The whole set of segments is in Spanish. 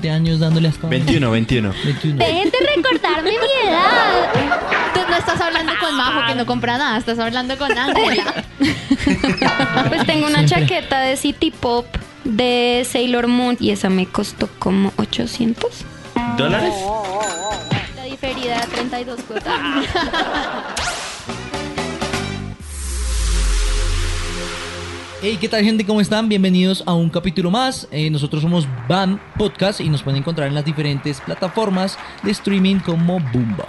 20 años dándole hasta... 21, 21. 21. Dejen de recordarme mi edad. Tú no estás hablando con Majo que no compra nada, estás hablando con Ángela. Pues tengo una Siempre. chaqueta de City Pop de Sailor Moon y esa me costó como 800. ¿Dólares? La diferida 32 cuotas. Hey, ¿qué tal gente? ¿Cómo están? Bienvenidos a un capítulo más. Eh, nosotros somos Van Podcast y nos pueden encontrar en las diferentes plataformas de streaming como Boombox.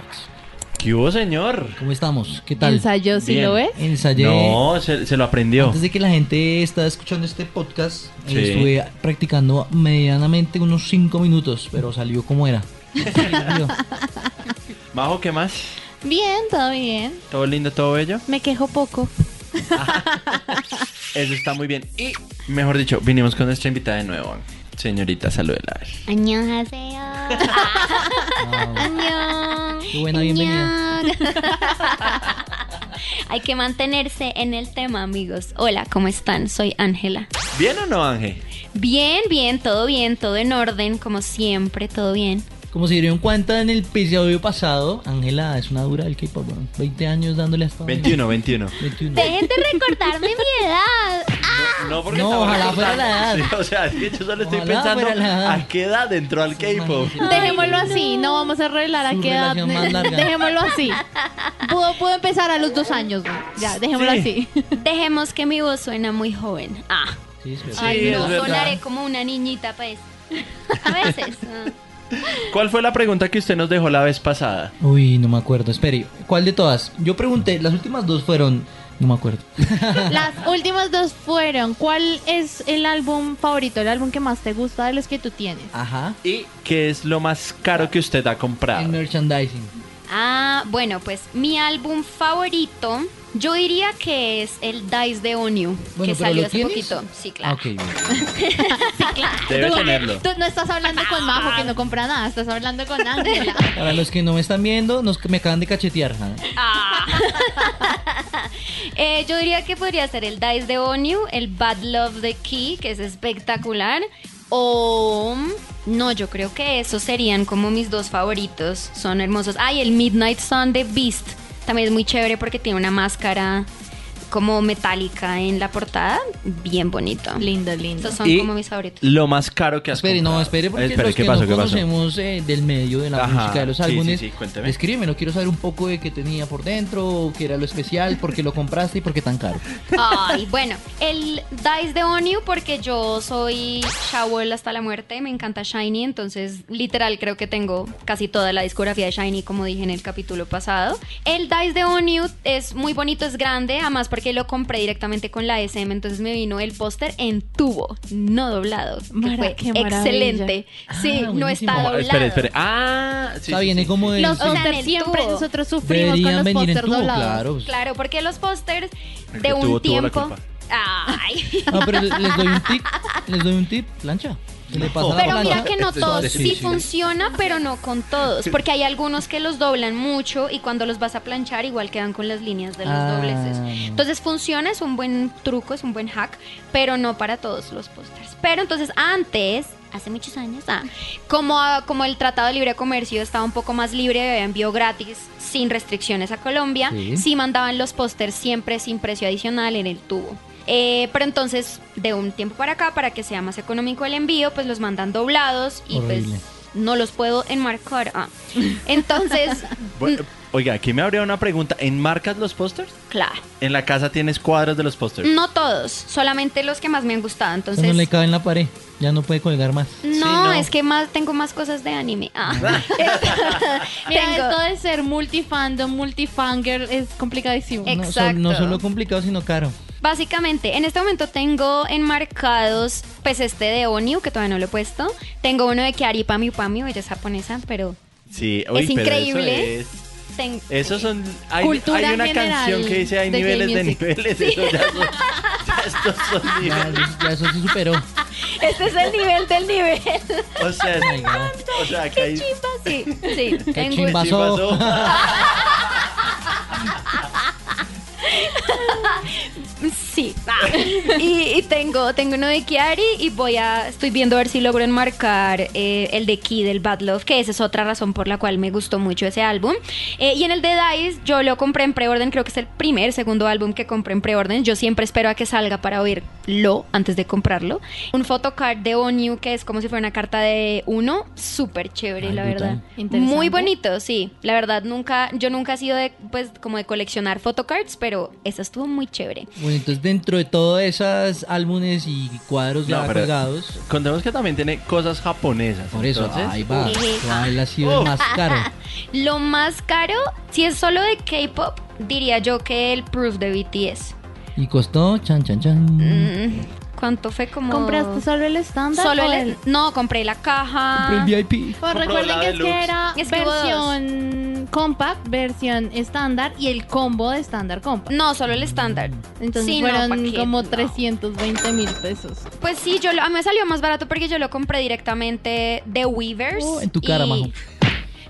¿Qué hubo, señor? ¿Cómo estamos? ¿Qué tal? ¿Ensayó si Bien. lo ves? Ensayé. No, se, se lo aprendió. Antes de que la gente está escuchando este podcast, eh, Sí. estuve practicando medianamente unos 5 minutos, pero salió como era. Salió. Majo, ¿qué más? Bien, todo bien. ¿Todo lindo, todo bello? Me quejo poco. Eso está muy bien. Y, mejor dicho, vinimos con nuestra invitada de nuevo. Señorita, salúdela. a ver. Annyeonghaseyo. Wow. Annyeong. Qué buena bienvenida. Hay que mantenerse en el tema, amigos. Hola, ¿cómo están? Soy Ángela. ¿Bien o no, Ángel? Bien, bien, todo bien, todo en orden, como siempre, todo bien. Como se dieron cuenta en el episodio pasado, Ángela es una dura del K-pop. bueno, 20 años dándole hasta... 21, 21. 21. Dejen de recordarme mi edad. No, porque No, estamos ojalá fuera la edad. Sí, o sea, es que yo solo estoy Ojalá pensando a qué edad entró al K-pop. Dejémoslo así, no vamos a revelar a Su qué edad. relación más larga. Dejémoslo así. Pudo, pudo empezar a los dos años. ¿no? Ya, dejémoslo Sí. así. Dejemos que mi voz suena muy joven. Ah, Sí, es verdad. Sí, ay, es no, sonaré como una niñita, pues. A veces. ah. ¿Cuál fue la pregunta que usted nos dejó la vez pasada? Uy, no me acuerdo. Espere, ¿cuál de todas? Yo pregunté, las últimas dos fueron... No me acuerdo. Las últimas dos fueron, ¿cuál es el álbum favorito, el álbum que más te gusta de los que tú tienes? Ajá. ¿Y qué es lo más caro que usted ha comprado? El merchandising. Ah, bueno, pues mi álbum favorito, yo diría que es el Dice de Onyu, Bueno, que salió ¿lo hace tienes? poquito. Sí, claro. ok, bien. Debe Tú- tenerlo. Tú no estás hablando con Majo que no compra nada, estás hablando con Ángela. Para los que no me están viendo, nos, me acaban de cachetear. ¿ah? Ah. Eh, yo diría que podría ser el Dice de Onyu, el Bad Love the Key, que es espectacular. O no, yo creo que esos serían como mis dos favoritos. Son hermosos. Ay, el Midnight Sun de Beast. También es muy chévere porque tiene una máscara como metálica en la portada. Bien bonito. lindo, lindo. Estos son Y como mis favoritos. Lo más caro que has Espere, comprado. no, espere, porque Espere, los ¿qué que pasó? no ¿Qué pasó? conocemos eh, del medio de la Ajá, música de los sí, sí, álbumes, sí, cuénteme. escríbemelo, quiero saber un poco de qué tenía por dentro, qué era lo especial, por qué lo compraste y por qué tan caro. Ay, bueno, el Dice de Onyu porque yo soy Shawol hasta la muerte, me encanta Shiny, entonces literal creo que tengo casi toda la discografía de Shiny como dije en el capítulo pasado. El Dice de Onyu es muy bonito, es grande, además porque lo compré directamente con la SM, entonces me vino el póster en tubo, no doblado, que Mara- fue qué maravilla. excelente. Sí, Ah, no buenísimo. está doblado. espere, espere. Ah, sí. Está sí, bien, sí, es como sí. de... Los sí, o sea, en pósters el siempre tubo. nosotros sufrimos con deberían los venir en pósters tubo, doblados. claro. Claro, porque los pósters de que un la tiempo... Ay. No, pero les doy un tip, les doy un tip, plancha. Le pasa Pero mira que no todos, sí funciona, pero no con todos, porque hay algunos que los doblan mucho y cuando los vas a planchar igual quedan con las líneas de los Ah, dobleces. Entonces funciona, es un buen truco, es un buen hack, pero no para todos los pósters. Pero entonces antes, hace muchos años, ah, como, como el Tratado de Libre Comercio estaba un poco más libre, había envío gratis, sin restricciones a Colombia, Sí. sí mandaban los pósters siempre sin precio adicional en el tubo. Eh, pero entonces, de un tiempo para acá, para que sea más económico el envío, pues los mandan doblados y Horrible. pues no los puedo enmarcar. Ah. Entonces, Bueno, oiga, aquí me habría una pregunta. ¿Enmarcas los pósters? claro, En la casa tienes cuadros de los pósters. no todos, solamente los que más me han gustado. Entonces, no le cabe en la pared, ya no puede colgar más. no, Sí, no. es que más tengo más cosas de anime. Ah. Mira, Tengo- esto de ser multifandom, multifanger es complicadísimo. No, Exacto. no solo complicado, sino caro. Básicamente, en este momento tengo enmarcados, pues este de Onyu, que todavía no lo he puesto. Tengo uno de Kiari Pami Pami, ella es japonesa, pero Sí, uy, Es pero increíble. Eso es- ten- Esos son. Hay, una canción que dice hay de niveles de niveles. Eso ya son, ya estos son niveles. ya eso se superó. Este es el nivel del nivel. O sea, Oh o sea, que hay. Chimba, sí, sí. Qué pasó. Sí. Ah. Y, y tengo, tengo uno de Kiari y voy a, estoy viendo a ver si logro enmarcar eh, el de Key del Bad Love, que esa es otra razón por la cual me gustó mucho ese álbum. Eh, y en el de Dice, yo lo compré en preorden, creo que es el primer, segundo álbum que compré en preorden. Yo siempre espero a que salga para oírlo antes de comprarlo. Un photocard de ONU, que es como si fuera una carta de uno, súper chévere, Ay, la verdad. Muy bonito, sí. La verdad, nunca, yo nunca he sido de, pues, como de coleccionar photocards, pero esa estuvo muy chévere. Bueno, entonces dentro de todos esos álbumes y cuadros ya No, colgados, Contemos que también tiene cosas japonesas. por eso, entonces, ahí va. ¿Cuál ha sido el más caro? Lo más caro, si es solo de K-pop, diría yo que el Proof de BTS. Y costó, chan, chan, chan. Mm, ¿Cuánto fue como? ¿Compraste solo el estándar? Solo el, No, compré la caja. Compré el VIP. Pues recuerden que es que era Es que hubo dos. versión compact, versión estándar y el combo de estándar compact. No, solo el estándar. Entonces Sí, no, fueron ¿pa' qué? como No. 320 mil pesos. Pues sí, yo lo- a mí me salió más barato porque yo lo compré directamente de Weavers. Oh, en tu cara, y- majo.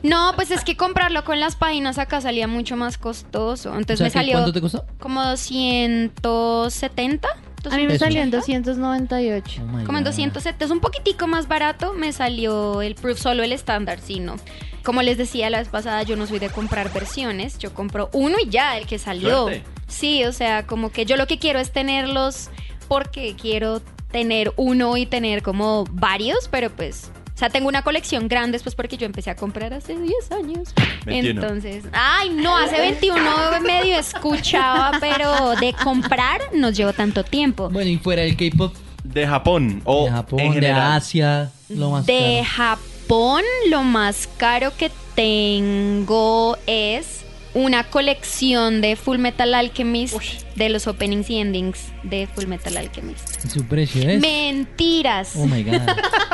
No, pues es que comprarlo con las páginas acá salía mucho más costoso. Entonces O sea, me ¿que salió ¿Cuánto te costó? como 270. A mí me Pesos. salió en 298. Oh my Como en God. 270, es un poquitico más barato, me salió el proof solo el estándar, sí, no. Como les decía la vez pasada, yo no soy de comprar versiones, yo compro uno y ya, el que salió. Suerte. Sí, o sea, como que yo lo que quiero es tenerlos porque quiero tener uno y tener como varios, pero pues, sea, tengo una colección grande, pues porque yo empecé a comprar hace 10 años. 21. Entonces, ay, no, hace 21 medio escuchaba, pero de comprar nos llevo tanto tiempo. Bueno, y fuera del K-pop, De Japón o de Japón, en de. Asia, lo más de caro. Japón, lo más caro que tengo es una colección de Full Metal Alchemist de los openings y endings de Full Metal Alchemist. ¿Y su precio es? Mentiras. Oh my God.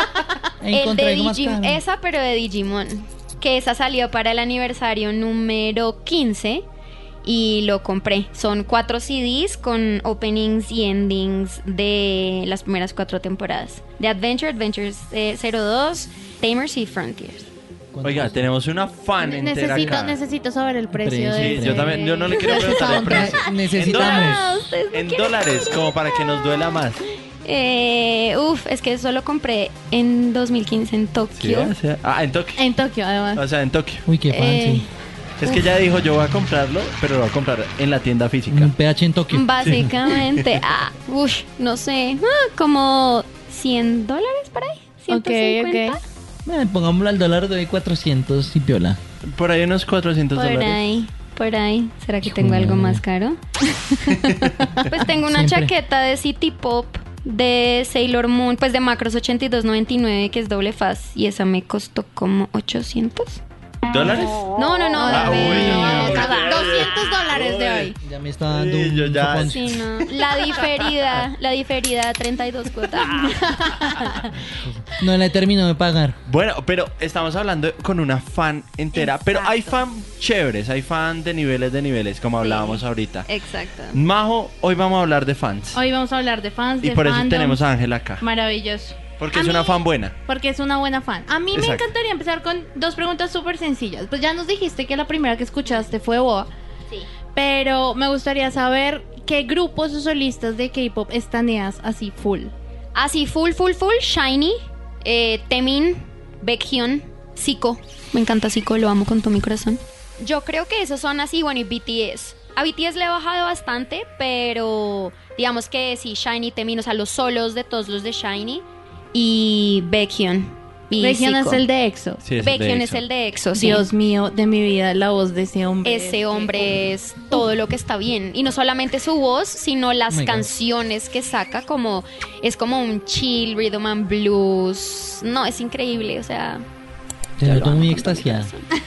el de Digimon, esa pero de Digimon, que esa salió para el aniversario número 15 y lo compré. Son cuatro CDs con openings y endings de las primeras cuatro temporadas. De Adventure, Adventures eh, 02, Tamers y Frontiers. ¿Cuánto Oiga, tenemos una fan entera Necesito, acá. necesito saber el precio Precio, de Sí, yo también, yo no le quiero preguntar el precio. Necesitamos. Ah, ustedes no En quieren- dólares, como para que nos duela más. Eh, uf, es que eso lo compré en 2015 en Sí, Tokio. o sea, ah, en Tokio. En Tokio, además. O sea, en Tokio. Uy, qué fancy. Eh, Es que ya dijo, yo voy a comprarlo, pero lo voy a comprar en la tienda física. Un PH en Tokio. Básicamente, ah, uff, no sé, ah, como 100 dólares por ahí. 150. ok. Eh, pongámoslo al dólar de 400 y piola. Por ahí unos 400 Por dólares. ahí, por ahí. ¿Será que tengo algo más caro? pues tengo una Siempre. chaqueta de City Pop de Sailor Moon, pues de Macros 82.99 que es doble faz y esa me costó como 800. ¿Dólares? No, no, no, Ah, de uy, ver- ya, ya, ya. 200 dólares de hoy. Ya me está dando Sí, un yo. Sí, no. La diferida, la diferida 32 cuotas. No la he terminado de pagar. Bueno, pero estamos hablando con una fan entera. Pero hay fan chéveres, hay fan de niveles de niveles, como hablábamos ahorita. Exacto. Majo, hoy vamos a hablar de fans. Hoy vamos a hablar de fans, y de por eso tenemos a Ángela acá. Maravilloso. Porque A es una fan buena. Porque es una buena fan. A mí me encantaría empezar con dos preguntas súper sencillas. Pues ya nos dijiste que la primera que escuchaste fue Boa. Sí. Pero me gustaría saber qué grupos o solistas de K-pop estaneas así full. Así, full, full, full. Shiny, eh, Temin, Baekhyun, Zico. Me encanta Zico, lo amo con todo mi corazón. Yo creo que esos son así, bueno, y BTS. A BTS le he bajado bastante, pero digamos que sí, Shiny, Temin, o sea, los solos de todos los de Shiny. Y Baekhyun. Y Region es el de EXO. Sí, es el de Baekhyun es EXO. el de EXO, sí. Dios mío, de mi vida, la voz de ese hombre. Ese hombre es todo lo que está bien. Y no solamente su voz, sino las Oh God. canciones que saca, como es como un chill, rhythm and blues. No, es increíble, o sea. Te noto muy extasiada.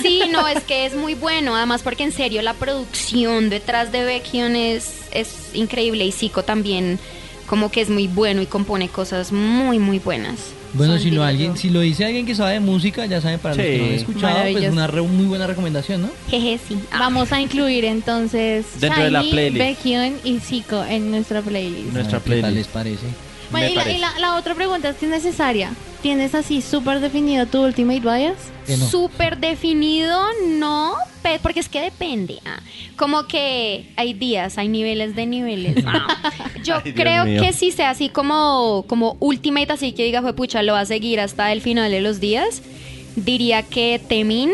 Sí, no, es que es muy bueno. Además, porque en serio, la producción detrás de Baekhyun es, es increíble. Y Zico también, como que es muy bueno y compone cosas muy, muy buenas. Bueno, Son, si lo alguien, si lo dice alguien que sabe de música, ya saben para los que no han Sí. escuchado, pues una re- muy buena recomendación, ¿no? Jeje, sí. Ah. Vamos a incluir entonces Dentro de la Shiny, playlist. Baekhyun y Zico en nuestra playlist. Nuestra ver ¿Qué tal playlist. les parece? Bueno, Me y, la, y la- la otra pregunta es que es necesaria. ¿Tienes así súper definido tu Ultimate Bias? Que no. Súper definido, no, porque es que depende. ah. Como que hay días, hay niveles de niveles. Ah. Yo Ay, creo que si sea así como, como Ultimate, así que diga, fue pucha, lo va a seguir hasta el final de los días, diría que Temin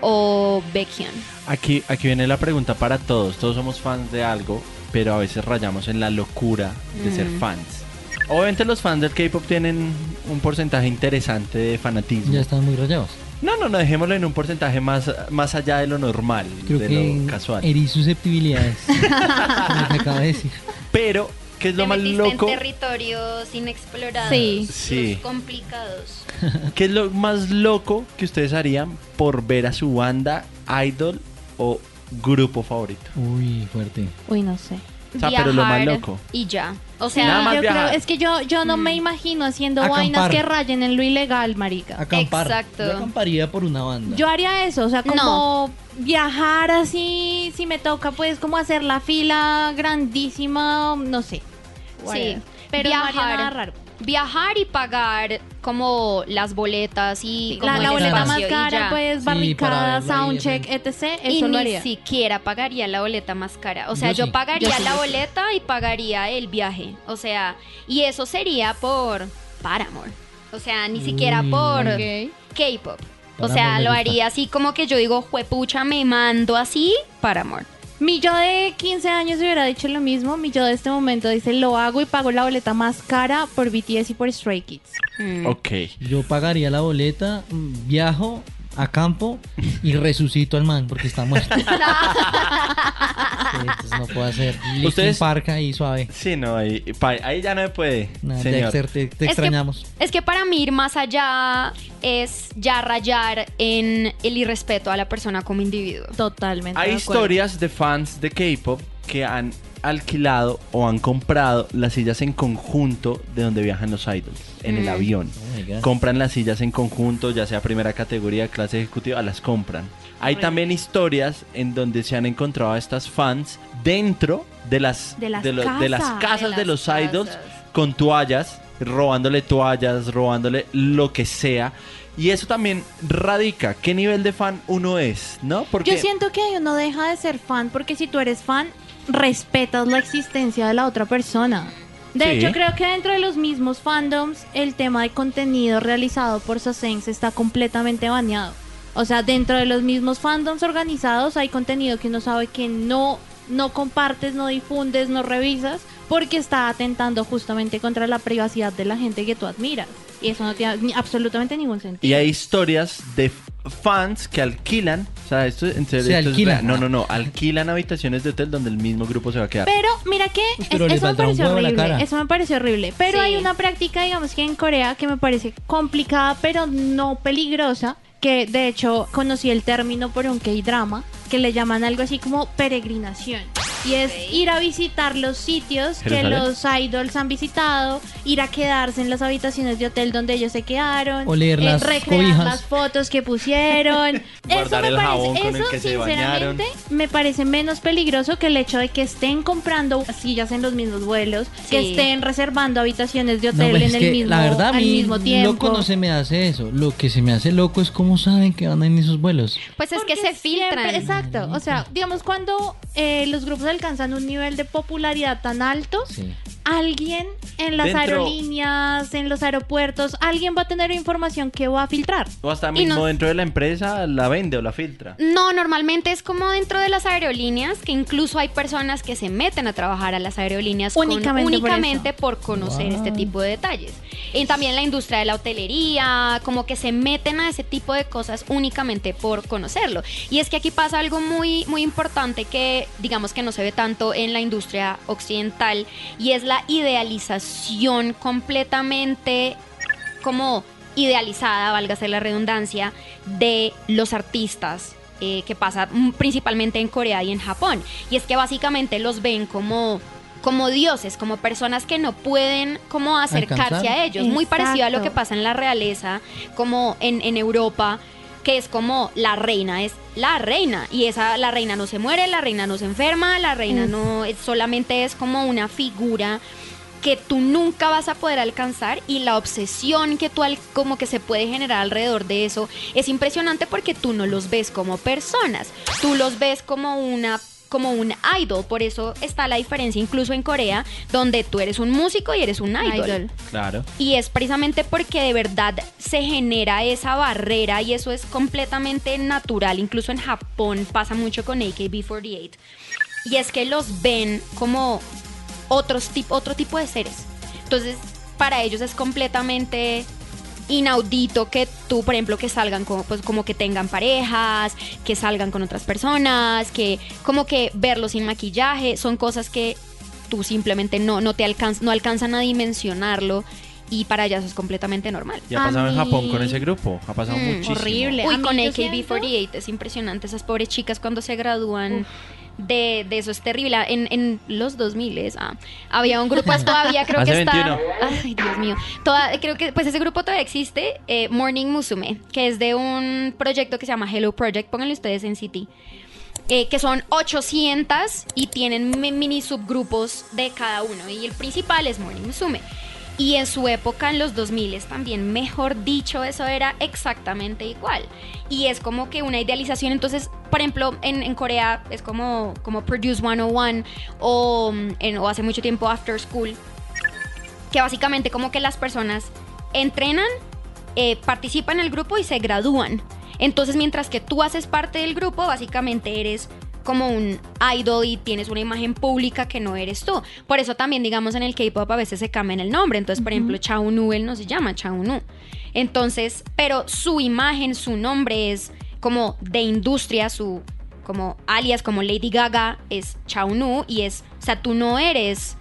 o Baekhyun. Aquí, aquí viene la pregunta para todos. Todos somos fans de algo, pero a veces rayamos en la locura de ser fans. Obviamente los fans del K-pop tienen un porcentaje interesante de fanatismo. Ya están muy rayados. No, no, no, dejémoslo en un porcentaje más, más allá de lo normal, Creo de que lo casual. herí susceptibilidades. como te acabo de decir. Pero, ¿qué es lo Te más loco? en territorios inexplorados. Sí. Sí. complicados. ¿Qué es lo más loco que ustedes harían por ver a su banda, idol o grupo favorito? Uy, fuerte. Uy, no sé. O sea, pero lo más loco. Y ya. O sea, Nada más yo creo, viajar. es que yo, yo no me imagino haciendo Acampar. vainas que rayen en lo ilegal, marica. Acampar. Exacto. Yo acamparía por una banda. Yo haría eso, o sea, como No. viajar así, si me toca, pues como hacer la fila grandísima, no sé. Sí. Pero no haría Viajar. nada raro. Viajar y pagar como las boletas y como La, boleta más y cara, pues barricada, soundcheck, etc. y Eso lo ni siquiera pagaría la boleta más cara. O sea, Yo yo, sí. pagaría Yo la sí. boleta y pagaría el viaje. O sea, y eso sería por Paramore. O sea, ni siquiera Uy. por. K-pop. O sea, lo haría así como que yo digo, juepucha, me mando así, Paramore. Mi yo de 15 años hubiera dicho lo mismo. Mi yo de este momento dice, lo hago y pago la boleta más cara por BTS y por Stray Kids. Mm. Ok. Yo pagaría la boleta, mm, viajo a campo y resucito al man porque está muerto. Sí, entonces no puedo hacer. Ustedes- Park ahí suave. Sí, no, ahí, ahí ya no me puede, Nah, señor. Dexter, te, te Es que- extrañamos. Es que para mí ir más allá es ya rayar en el irrespeto a la persona como individuo. Totalmente. Hay de historias de fans de K-pop que han alquilado o han comprado las sillas en conjunto de donde viajan los idols, en el Mm. avión. Compran las sillas en conjunto, ya sea primera categoría, clase ejecutiva, las compran. Hay también historias en donde se han encontrado a estas fans dentro de las, De las lo- de las casas. De los idols casas. con toallas, robándole toallas, robándole lo que sea. Y eso también radica qué nivel de fan uno es, ¿no? Porque Yo siento que uno deja de ser fan porque si tú eres fan, respetas la existencia de la otra persona. De Sí. hecho, creo que dentro de los mismos fandoms, el tema de contenido realizado por Sasengs está completamente baneado. O sea, dentro de los mismos fandoms organizados hay contenido que uno sabe que no, no compartes, no difundes, no revisas, porque está atentando justamente contra la privacidad de la gente que tú admiras. Y eso no tiene absolutamente ningún sentido. Y hay historias de fans que alquilan, o sea, esto, en serio, Se esto es alquilan. real. no, no, no, alquilan habitaciones de hotel donde el mismo grupo se va a quedar. Pero mira que Uy, es- pero eso me pareció horrible. Eso me pareció horrible. Pero Sí. hay una práctica, digamos que en Corea, que me parece complicada, pero no peligrosa. Que de hecho conocí el término por un K-drama, que le llaman algo así como peregrinación. Y es ir a visitar los sitios que ¿Jerusalén? los idols han visitado, ir a quedarse en las habitaciones de hotel donde ellos se quedaron, O leer las recrear cobijas. las fotos que pusieron. eso me el parece, jabón con el eso sinceramente me parece menos peligroso que el hecho de que estén comprando sillas en los mismos vuelos, que estén reservando habitaciones de No, hotel pues en el que mismo, la verdad a al mí mismo tiempo. loco no se me hace eso. Lo que se me hace loco es cómo saben que van en esos vuelos. Pues es que se filtran. siempre- exacto. O sea, digamos, cuando eh, los grupos alcanzan un nivel de popularidad tan alto, Sí. Alguien en las Dentro- aerolíneas, en los aeropuertos, alguien va a tener información que va a filtrar. O hasta mismo no- dentro de la empresa la vende o la filtra. No, normalmente es como dentro de las aerolíneas, que incluso hay personas que se meten a trabajar a las aerolíneas con- Únicamente por conocer Wow. este tipo de detalles. Y también la industria de la hotelería, como que se meten a ese tipo de cosas únicamente por conocerlo. Y es que aquí pasa algo muy, muy importante que digamos que no se ve tanto en la industria occidental y es la idealización completamente como idealizada, válgase la redundancia, de los artistas eh, que pasa principalmente en Corea y en Japón. Y es que básicamente los ven como como dioses, como personas que no pueden como acercarse Alcanzar. a ellos. Muy parecido a lo que pasa en la realeza, como en, en Europa, que es como la reina es la reina y esa la reina no se muere, la reina no se enferma, la reina Mm. no es, solamente es como una figura que tú nunca vas a poder alcanzar y la obsesión que tú al- como que se puede generar alrededor de eso es impresionante porque tú no los ves como personas, tú los ves como una como un idol, por eso está la diferencia incluso en Corea, donde tú eres un músico y eres un idol. Idol. Claro. Y es precisamente porque de verdad se genera esa barrera y eso es completamente natural. Incluso en Japón pasa mucho con AKB48. Y es que los ven como otros tip- otro tipo de seres. Entonces, para ellos es completamente inaudito que tú, por ejemplo, que salgan como, pues, como que tengan parejas, que salgan con otras personas, que como que verlos sin maquillaje, son cosas que tú simplemente no, no te alcanz, no alcanzan a dimensionarlo y para allá eso es completamente normal. Y ha pasado en Japón con ese grupo. Ha pasado Mm, muchísimo. horrible. Uy, con yo AKB48 es impresionante. Esas pobres chicas cuando se gradúan de, de eso es terrible. En, en los 2000 ah, había un grupo, todavía creo Hace que está... 21. Ay, Dios mío. Toda- creo que pues ese grupo todavía existe, eh, Morning Musume, que es de un proyecto que se llama Hello Project. Pónganle ustedes en City. eh, que son 800 y tienen mi- mini subgrupos de cada uno. Y el principal es Morning Musume. Y en su época, en los 2000 también, mejor dicho, eso era exactamente igual. Y es como que una idealización. Entonces, por ejemplo, en, en Corea es como, como Produce 101 o, mm, o hace mucho tiempo After School. Que básicamente como que las personas entrenan, eh, participan en el grupo y se gradúan. Entonces, mientras que tú haces parte del grupo, básicamente eres como un idol y tienes una imagen pública que no eres tú. Por eso también, digamos, en el K-pop a veces se cambian el nombre. Entonces, por ejemplo, Chaunu, él no se llama Chaunu. Entonces, pero su imagen, su nombre es como de industria, su como alias, como Lady Gaga, es Chaunu y es, o sea, tú no eres,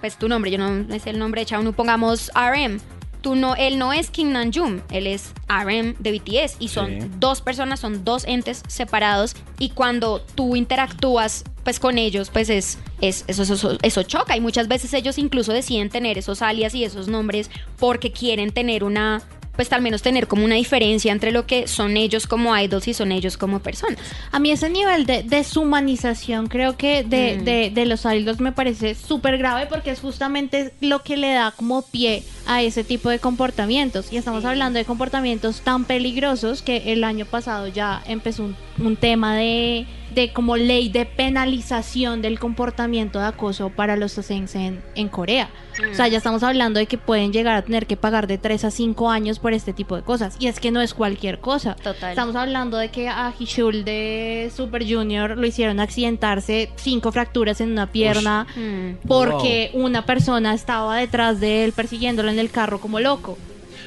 pues tu nombre, yo no es el nombre de Chaunu, pongamos RM. Tú no, él no es Kim Namjoon, él es RM de BTS y son Sí. dos personas, son dos entes separados y cuando tú interactúas pues con ellos, pues es, es eso, eso, eso choca y muchas veces ellos incluso deciden tener esos alias y esos nombres porque quieren tener una, pues al menos tener como una diferencia entre lo que son ellos como idols y son ellos como personas. A mí ese nivel de deshumanización creo que de, Mm. de, de los idols me parece súper grave porque es justamente lo que le da como pie a ese tipo de comportamientos. Y estamos Sí. hablando de comportamientos tan peligrosos que el año pasado ya empezó un, un tema de, de como ley de penalización del comportamiento de acoso para los docentes en, en Corea. O sea, ya estamos hablando de que pueden llegar a tener que pagar de 3 a 5 años por este tipo de cosas. Y es que no es cualquier cosa. Total. Estamos hablando de que a Hishul de Super Junior lo hicieron accidentarse cinco fracturas en una pierna Mm. porque una persona estaba detrás de él persiguiéndolo en el carro como loco.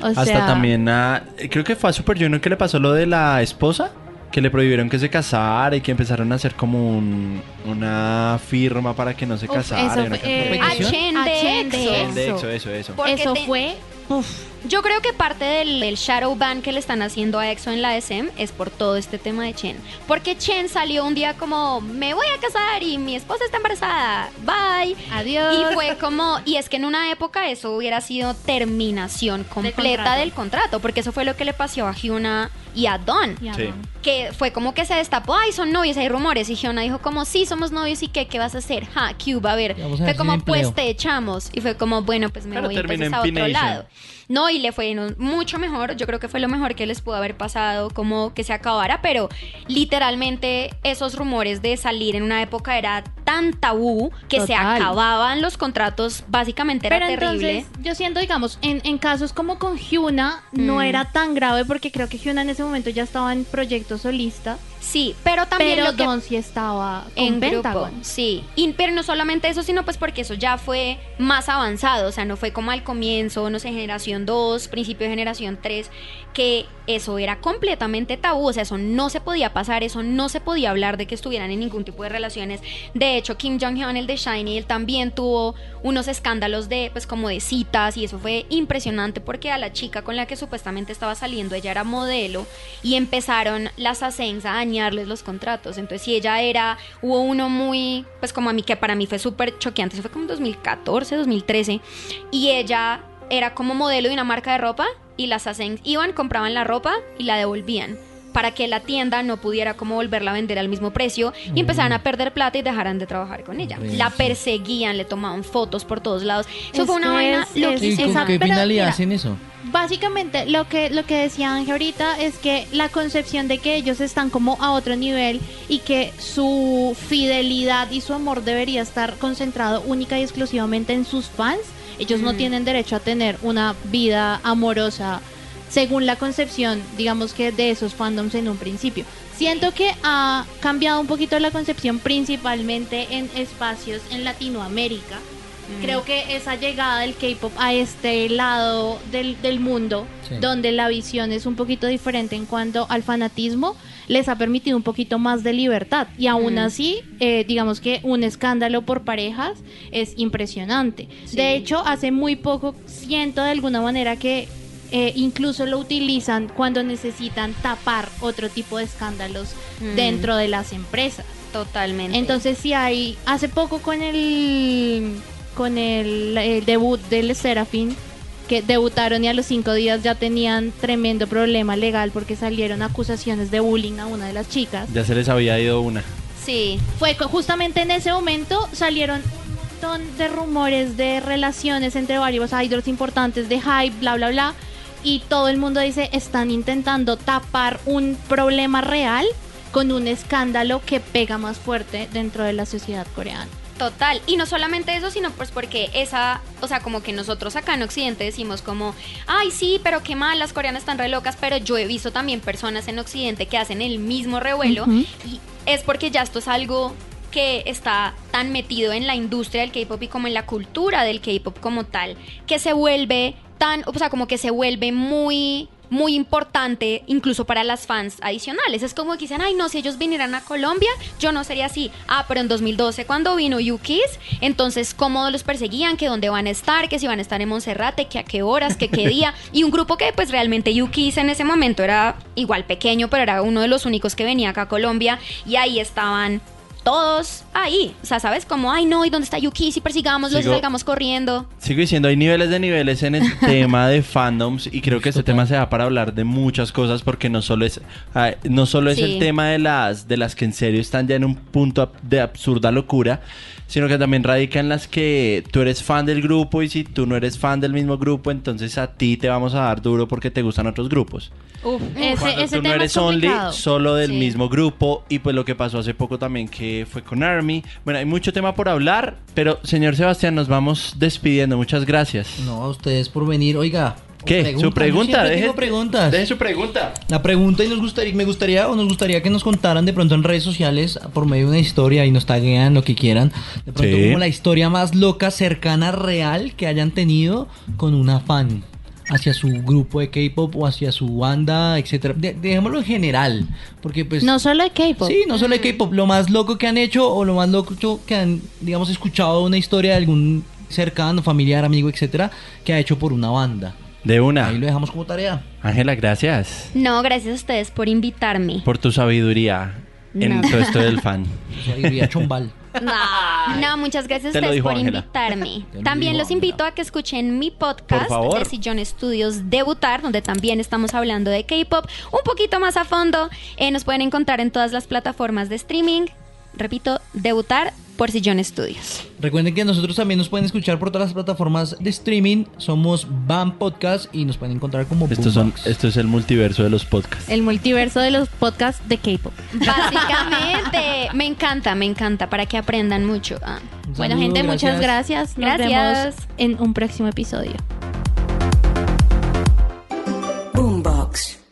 O Hasta sea, también a... Creo que fue a Super Junior que le pasó lo de la esposa. Que le prohibieron que se casara y que empezaron a hacer como un- una firma para que no se Uf, casara. eso y una fue- eh, de EXO. El de eso. Eso, eso. Porque eso te- fue uf, Yo creo que parte del, del shadow ban que le están haciendo a EXO en la SM es por todo este tema de Chen. Porque Chen salió un día como, me voy a casar y mi esposa está embarazada, bye. adiós. Y fue como, y es que en una época eso hubiera sido terminación completa contrato. del contrato, porque eso fue lo que le pasó a Hyuna y a Don. Sí. Que fue como que se destapó, ay, son novios, hay rumores. Y Hyuna dijo como, sí, somos novios y qué, qué vas a hacer. Ja, Cube, a ver. A Fue como, empleo. pues te echamos. Y fue como, bueno, pues me Pero voy entonces en a otro lado. No, y le fue mucho mejor. Yo creo que fue lo mejor que les pudo haber pasado, como que se acabara. Pero literalmente esos rumores de salir en una época era tan tabú que se acababan los contratos. Básicamente era Pero terrible. entonces, yo siento, digamos, en, en casos como con Hyuna, no Mm. era tan grave porque creo que Hyuna en ese momento ya estaba en proyecto solista, Sí, pero también pero lo que Don sí estaba con en grupo, Pentagon. sí. Y, pero no solamente eso, sino pues porque eso ya fue más avanzado, o sea, no fue como al comienzo, no sé, generación 2, principio de generación 3, que eso era completamente tabú, o sea, eso no se podía pasar, eso no se podía hablar de que estuvieran en ningún tipo de relaciones. De hecho, Kim Jong-un, el de Shiny, él también tuvo unos escándalos de, pues como de citas, y eso fue impresionante porque a la chica con la que supuestamente estaba saliendo, ella era modelo, y empezaron las ASENs a dañarles los contratos. Entonces, si ella era, hubo uno muy, pues como a mí, que para mí fue súper choqueante, eso fue como en 2014, 2013, y ella era como modelo de una marca de ropa, y las ASENs iban, compraban la ropa y la devolvían. Para que la tienda no pudiera como volverla a vender al mismo precio y empezaran a perder plata y dejaran de trabajar con ella. La sí. perseguían, le tomaban fotos por todos lados. Eso Es fue una que vaina es- es- ¿Y loquísima. con qué pero finalidad mira, hacen eso? Básicamente lo que lo que decía Ángel ahorita es que la concepción de que ellos están como a otro nivel y que su fidelidad y su amor debería estar concentrado única y exclusivamente en sus fans. Ellos no tienen derecho a tener una vida amorosa según la concepción, digamos que de esos fandoms en un principio. Siento que ha cambiado un poquito la concepción principalmente en espacios en Latinoamérica. Mm. Creo que esa llegada del K-pop a este lado del, del mundo, Sí. donde la visión es un poquito diferente en cuanto al fanatismo, les ha permitido un poquito más de libertad. Y aún Mm. así, eh, digamos que un escándalo por parejas es impresionante. Sí. De hecho, hace muy poco siento de alguna manera que eh, incluso lo utilizan cuando necesitan tapar otro tipo de escándalos Mm. dentro de las empresas. Totalmente. Entonces sí hay, hace poco con el con el, el debut del Serafín, que debutaron y a los cinco días ya tenían tremendo problema legal porque salieron acusaciones de bullying a una de las chicas. Ya se les había ido una. sí. Fue justamente en ese momento salieron un montón de rumores de relaciones entre varios idols importantes de hype, bla bla bla. Y todo el mundo dice, están intentando tapar un problema real con un escándalo que pega más fuerte dentro de la sociedad coreana. Total, y no solamente eso, sino pues porque esa, o sea, como que nosotros acá en Occidente decimos como, ay sí, pero qué mal, las coreanas están re locas, pero yo he visto también personas en Occidente que hacen el mismo revuelo y es porque ya esto es algo que está tan metido en la industria del K-pop y como en la cultura del K-pop como tal, que se vuelve tan, o sea, como que se vuelve muy muy importante incluso para las fans adicionales. Es como que dicen, ay no, si ellos vinieran a Colombia, yo no sería así. Ah, pero en 2012 cuando vino Yukis, entonces cómo los perseguían, que dónde van a estar, que si van a estar en Monserrate, que a qué horas, que qué día. Y un grupo que pues realmente Yukis en ese momento era igual pequeño, pero era uno de los únicos que venía acá a Colombia y ahí estaban todos ahí. O sea, ¿sabes? Como, ay no, ¿y dónde está Yukis? Y persigámoslos y Sigo- salgamos corriendo. Sigo diciendo, hay niveles de niveles en el tema de fandoms y creo que este tema se da para hablar de muchas cosas porque no solo es no solo es Sí. el tema de las de las que en serio están ya en un punto de absurda locura, sino que también radica en las que tú eres fan del grupo y si tú no eres fan del mismo grupo, entonces a ti te vamos a dar duro porque te gustan otros grupos. Uf, ese, Cuando ese tú no eres es only, solo del Sí. mismo grupo y pues lo que pasó hace poco también que fue con Army. Bueno, hay mucho tema por hablar, pero señor Sebastián, nos vamos despidiendo. Muchas gracias. No, a ustedes por venir. Oiga. ¿Qué? Su Yo pregunta. Deje, tengo preguntas. deje su pregunta. La pregunta y nos gustaría, me gustaría o nos gustaría que nos contaran de pronto en redes sociales por medio de una historia y nos taguean lo que quieran. De pronto Sí. como la historia más loca, cercana, real que hayan tenido con una fan hacia su grupo de K-pop o hacia su banda, etcétera. De- dejémoslo en general, porque pues No solo de K-pop. Sí, no solo de K-pop, lo más loco que han hecho o lo más loco que han, digamos, escuchado una historia de algún cercano, familiar, amigo, etcétera, que ha hecho por una banda. De una. Ahí lo dejamos como tarea. Ángela, gracias No, gracias a ustedes por invitarme. por tu sabiduría en No. todo esto del fan. Sabiduría chombal. No, muchas gracias a ustedes dijo por invitarme. Lo También dijo los invito a que escuchen mi podcast de Sillón Studios Debutar, donde también estamos hablando de K-pop un poquito más a fondo. Eh, nos pueden encontrar en todas las plataformas de streaming. Repito, Debutar Cuarcillón Studios. Recuerden que nosotros también nos pueden escuchar por todas las plataformas de streaming. Somos Van Podcast y nos pueden encontrar como esto, son, esto es el multiverso de los podcasts. El multiverso de los podcasts de K-pop. Básicamente. me encanta, me encanta. Para que aprendan mucho. Ah. Bueno, gente, muchas gracias. Nos gracias. vemos en un próximo episodio. Boombox.